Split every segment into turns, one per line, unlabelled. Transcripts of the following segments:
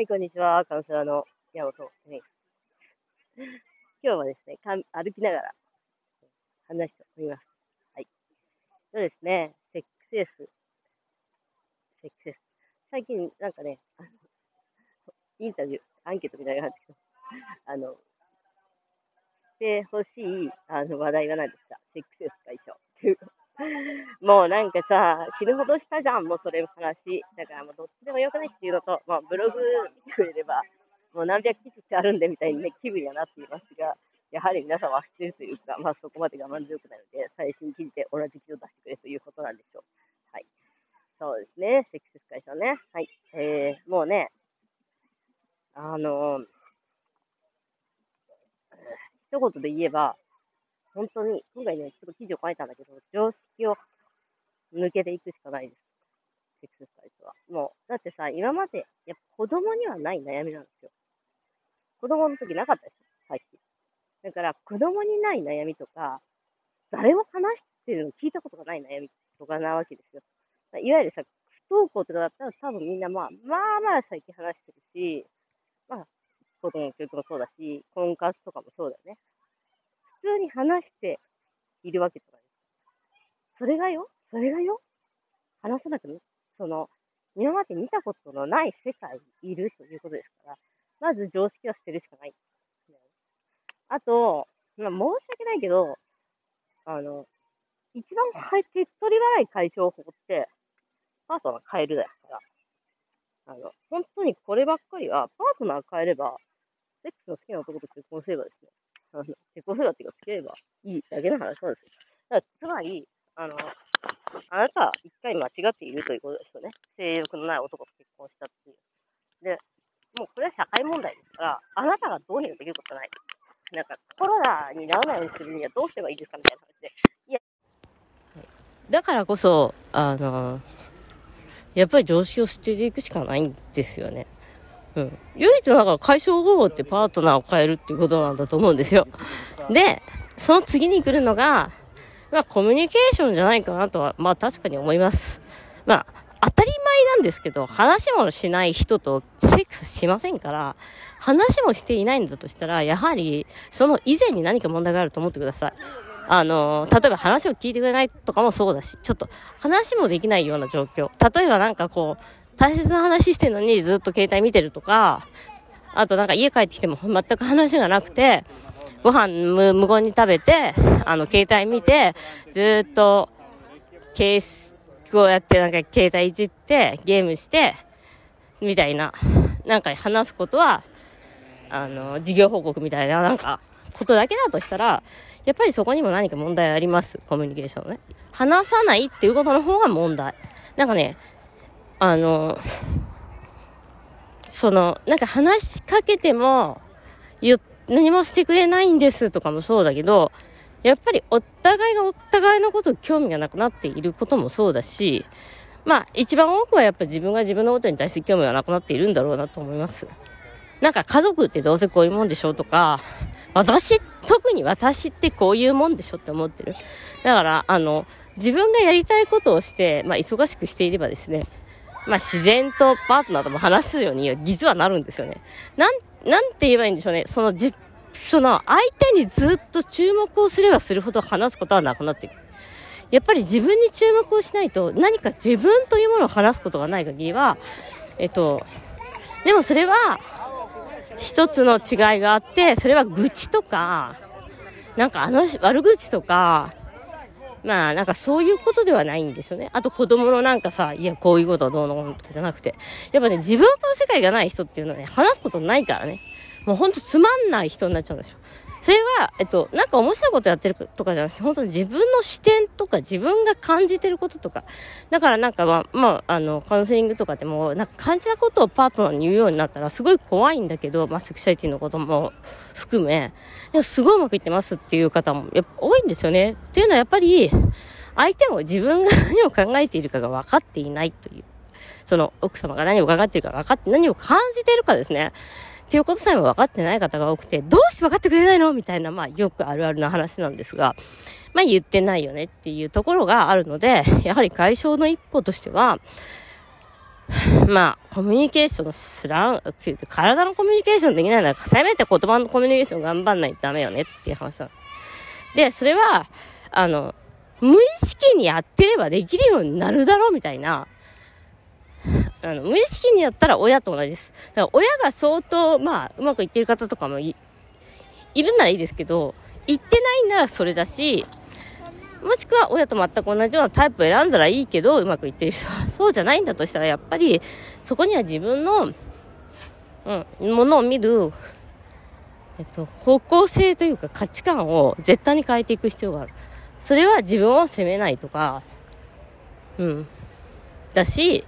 はい、こんにちは。カウンセラーの山本ね。今日はですね、歩きながら話しております。はい。そうですね、セックスエス。セックスエス。最近なんかね、あの、インタビュー、アンケートみたいな感じで、あの、してほしいあの話題は何ですか？セックスエス解消。もうなんかさ、死ぬほどしたじゃん、もうそれの話。だからもうどっちでもよくないっていうのと、まあブログ見てくれれば、もう何百記事あるんでみたいにね、気分にはなっていますが、やはり皆さんは知ってるというか、まあそこまで我慢強くないので、最新記事で同じ記事を出してくれということなんでしょう。はい。そうですね、セックス解消ね。はい。えー、もうね、あのー、一言で言えば、本当に、今回ね、ちょっと記事を書いたんだけど、常識を抜けていくしかないです。セックスサイトは。もう、だってさ、今まで、やっぱ子供にはない悩みなんですよ。子供の時なかったですよ、最近。だから、子供にない悩みとか、誰も話してるの聞いたことがない悩みとかなわけですよ。いわゆるさ、不登校とかだったら多分みんなまあ、まあまあ最近話してるし、まあ、子供の教育もそうだし、婚活とかもそうだよね。通に話しているわけじゃないです。それがよ、それがよ、話さなくても、その、今まで見たことのない世界にいるということですから、まず常識は捨てるしかない。あと、まあ、申し訳ないけど、あの、一番手っ取り早い解消法って、パートナー変えるだから。あの、本当にこればっかりは、パートナー変えれば、セックスの好きな男と結婚すればですね、結婚すればっていうか、つければいいだけの話なんですよ。だつまり、あの、あなたは一回間違っているということですよね。性欲のない男と結婚したっていう。で、もうこれは社会問題ですから、あなたがどうにかできることない。なんか、コロナにならないようにするにはどうすればいいですかみたいな話で。いや。だからこそ、あの、やっぱり常識を捨てていくしかないんですよね。うん。唯一なんか解消方法ってパートナーを変えるっていうことなんだと思うんですよ。で、その次に来るのが、まあコミュニケーションじゃないかなとは、まあ確かに思います。まあ、当たり前なんですけど、話もしない人とセックスしませんから、話もしていないんだとしたら、やはり、その以前に何か問題があると思ってください。あの、例えば話を聞いてくれないとかもそうだし、ちょっと話もできないような状況。例えばなんかこう、大切な話してるのにずっと携帯見てるとか、あとなんか家帰ってきても全く話がなくて、ご飯無言に食べて、あの、携帯見て、ずっと、ケース、こうやってなんか携帯いじって、ゲームして、みたいな、なんか話すことは、あの、事業報告みたいな、なんか、ことだけだとしたら、やっぱりそこにも何か問題あります？コミュニケーションね。話さないっていうことの方が問題。なんかね、あの、その、なんか話しかけても、何もしてくれないんですとかもそうだけど、やっぱりお互いがお互いのこと興味がなくなっていることもそうだし、まあ一番多くはやっぱ自分が自分のことに対して興味がなくなっているんだろうなと思います。なんか家族ってどうせこういうもんでしょとか、私、特に私ってこういうもんでしょって思ってる。だから、あの、自分がやりたいことをして、まあ忙しくしていればですね、まあ自然とパートナーとも話すように実はなるんですよね。なん、なんて言えばいいんでしょうね。そのじ、その相手にずっと注目をすればするほど話すことはなくなっていく。やっぱり自分に注目をしないと何か自分というものを話すことがない限りは、えっと、でもそれは一つの違いがあって、それは愚痴とか、なんかあの悪口とか、まあなんかそういうことではないんですよね。あと子供のなんかさ、いやこういうことはどうのこうのとかじゃなくて。やっぱね、自分との世界がない人っていうのはね、話すことないからね。もうほんとつまんない人になっちゃうんですよ。それは、えっと、なんか面白いことやってるとかじゃなくて、本当に自分の視点とか自分が感じてることとか。だからなんかまあ、まあ、あの、カウンセリングとかでも、なんか感じたことをパートナーに言うようになったらすごい怖いんだけど、まあ、セクシャリティのことも含め、でもすごいうまくいってますっていう方もやっぱ多いんですよね。っていうのはやっぱり、相手も自分が何を考えているかが分かっていないという。その奥様が何を考えているか分かって、何を感じているかですね。っていうことさえも分かってない方が多くて、どうして分かってくれないの？みたいな、まあ、よくあるあるな話なんですが、まあ、言ってないよねっていうところがあるので、やはり解消の一歩としては、まあ、コミュニケーションすらん、体のコミュニケーションできないなら、せめて言葉のコミュニケーション頑張んないとダメよねっていう話な。で、それは、あの、無意識にやってればできるようになるだろうみたいな、あの、無意識にやったら親と同じです。だから親が相当、まあ、うまくいってる方とかもい、いるならいいですけど、言ってないならそれだし、もしくは親と全く同じようなタイプを選んだらいいけど、うまくいってる人は、そうじゃないんだとしたら、やっぱり、そこには自分の、うん、ものを見る、えっと、方向性というか価値観を絶対に変えていく必要がある。それは自分を責めないとか、うん。だし、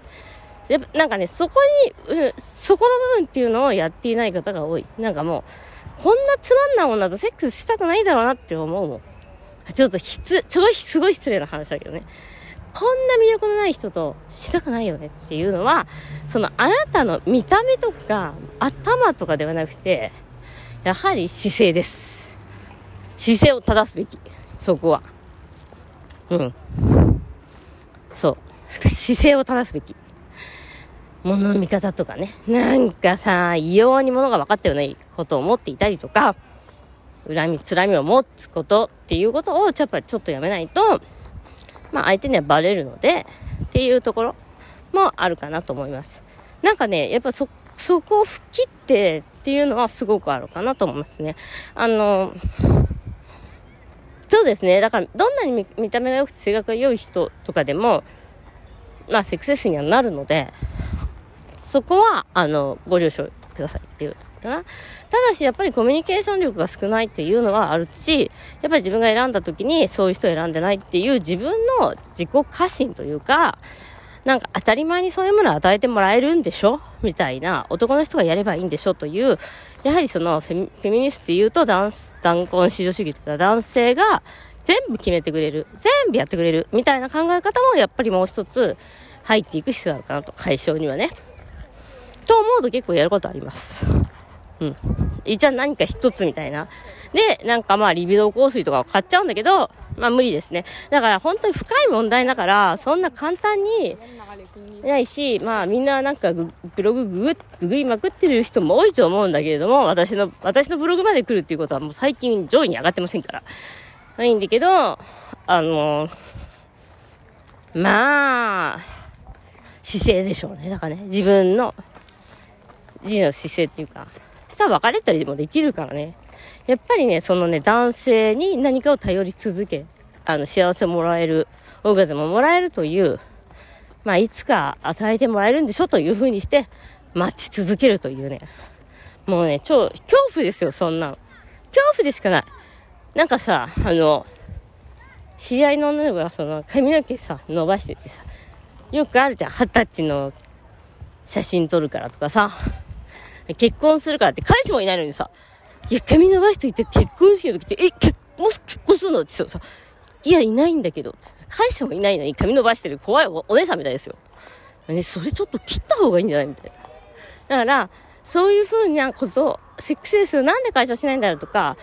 やっぱなんかね、そこに、うん、そこの部分っていうのをやっていない方が多い。なんかもう、こんなつまんない女とセックスしたくないだろうなって思うもん。ちょっとひつ、ちょい、すごい失礼な話だけどね。こんな魅力のない人としたくないよねっていうのは、そのあなたの見た目とか頭とかではなくて、やはり姿勢です。姿勢を正すべき。そこは。うん。そう。姿勢を正すべき。物の見方とかね。なんかさ、異様に物が分かったようなことを思っていたりとか、恨み、つらみを持つことっていうことを、やっぱりちょっとやめないと、まあ相手にはバレるので、っていうところもあるかなと思います。なんかね、やっぱそ、そこを吹っ切ってっていうのはすごくあるかなと思いますね。あの、そうですね。だから、どんなに見た目が良くて性格が良い人とかでも、まあ、セクセスにはなるので、そこは、あの、ご了承くださいっていうただし、やっぱりコミュニケーション力が少ないっていうのはあるし、やっぱり自分が選んだ時にそういう人を選んでないっていう自分の自己過信というか、なんか当たり前にそういうものを与えてもらえるんでしょみたいな、男の人がやればいいんでしょという、やはりそのフェミニストって言うと男、男婚至女主義というか男性が全部決めてくれる、全部やってくれる、みたいな考え方もやっぱりもう一つ入っていく必要があるかなと、解消にはね。と思うと結構やることあります。うん。じゃあ何か一つみたいな。で、なんかまあ、リビドー香水とかを買っちゃうんだけど、まあ無理ですね。だから本当に深い問題だから、そんな簡単にないし、まあみんななんかブログググググりまくってる人も多いと思うんだけれども、私の、私のブログまで来るっていうことはもう最近上位に上がってませんから。ないんだけど、あの、まあ、姿勢でしょうね。だからね、自分の、自の姿勢っていうか、したら別れたりもできるからね。やっぱりね、そのね、男性に何かを頼り続け、あの、幸せもらえる、オーガズムもらえるという、まあ、いつか与えてもらえるんでしょという風にして、待ち続けるというね。もうね、超、恐怖ですよ、そんなの。恐怖でしかない。なんかさ、あの、知り合いの女の子がその髪の毛さ、伸ばしててさ、よくあるじゃん、二十歳の写真撮るからとかさ、結婚するからって彼氏もいないのにさ、いや、髪伸ばしといて結婚式の時って、え、結、もし結婚するのってさ、いや、いないんだけど、彼氏もいないのに髪伸ばしてる怖いお姉さんみたいですよ。ね、それちょっと切った方がいいんじゃないみたいな。だから、そういう風なこと、セックスレスをなんで解消しないんだろうとか、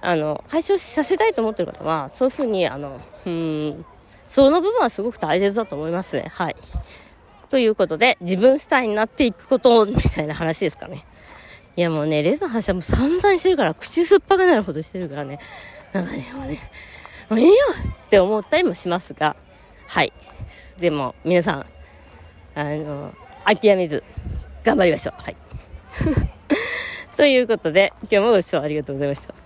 あの、解消させたいと思ってる方は、そういう風に、あの、うん、その部分はすごく大切だと思いますね。はい。ということで、自分主体になっていくこと、みたいな話ですかね。いやもうね、レズの話はも散々してるから、口酸っぱくなるほどしてるからね。なんかね、もうね、もういいよって思ったりもしますが、はい。でも、皆さん、あの、諦めず、頑張りましょう。はい。ということで、今日もご視聴ありがとうございました。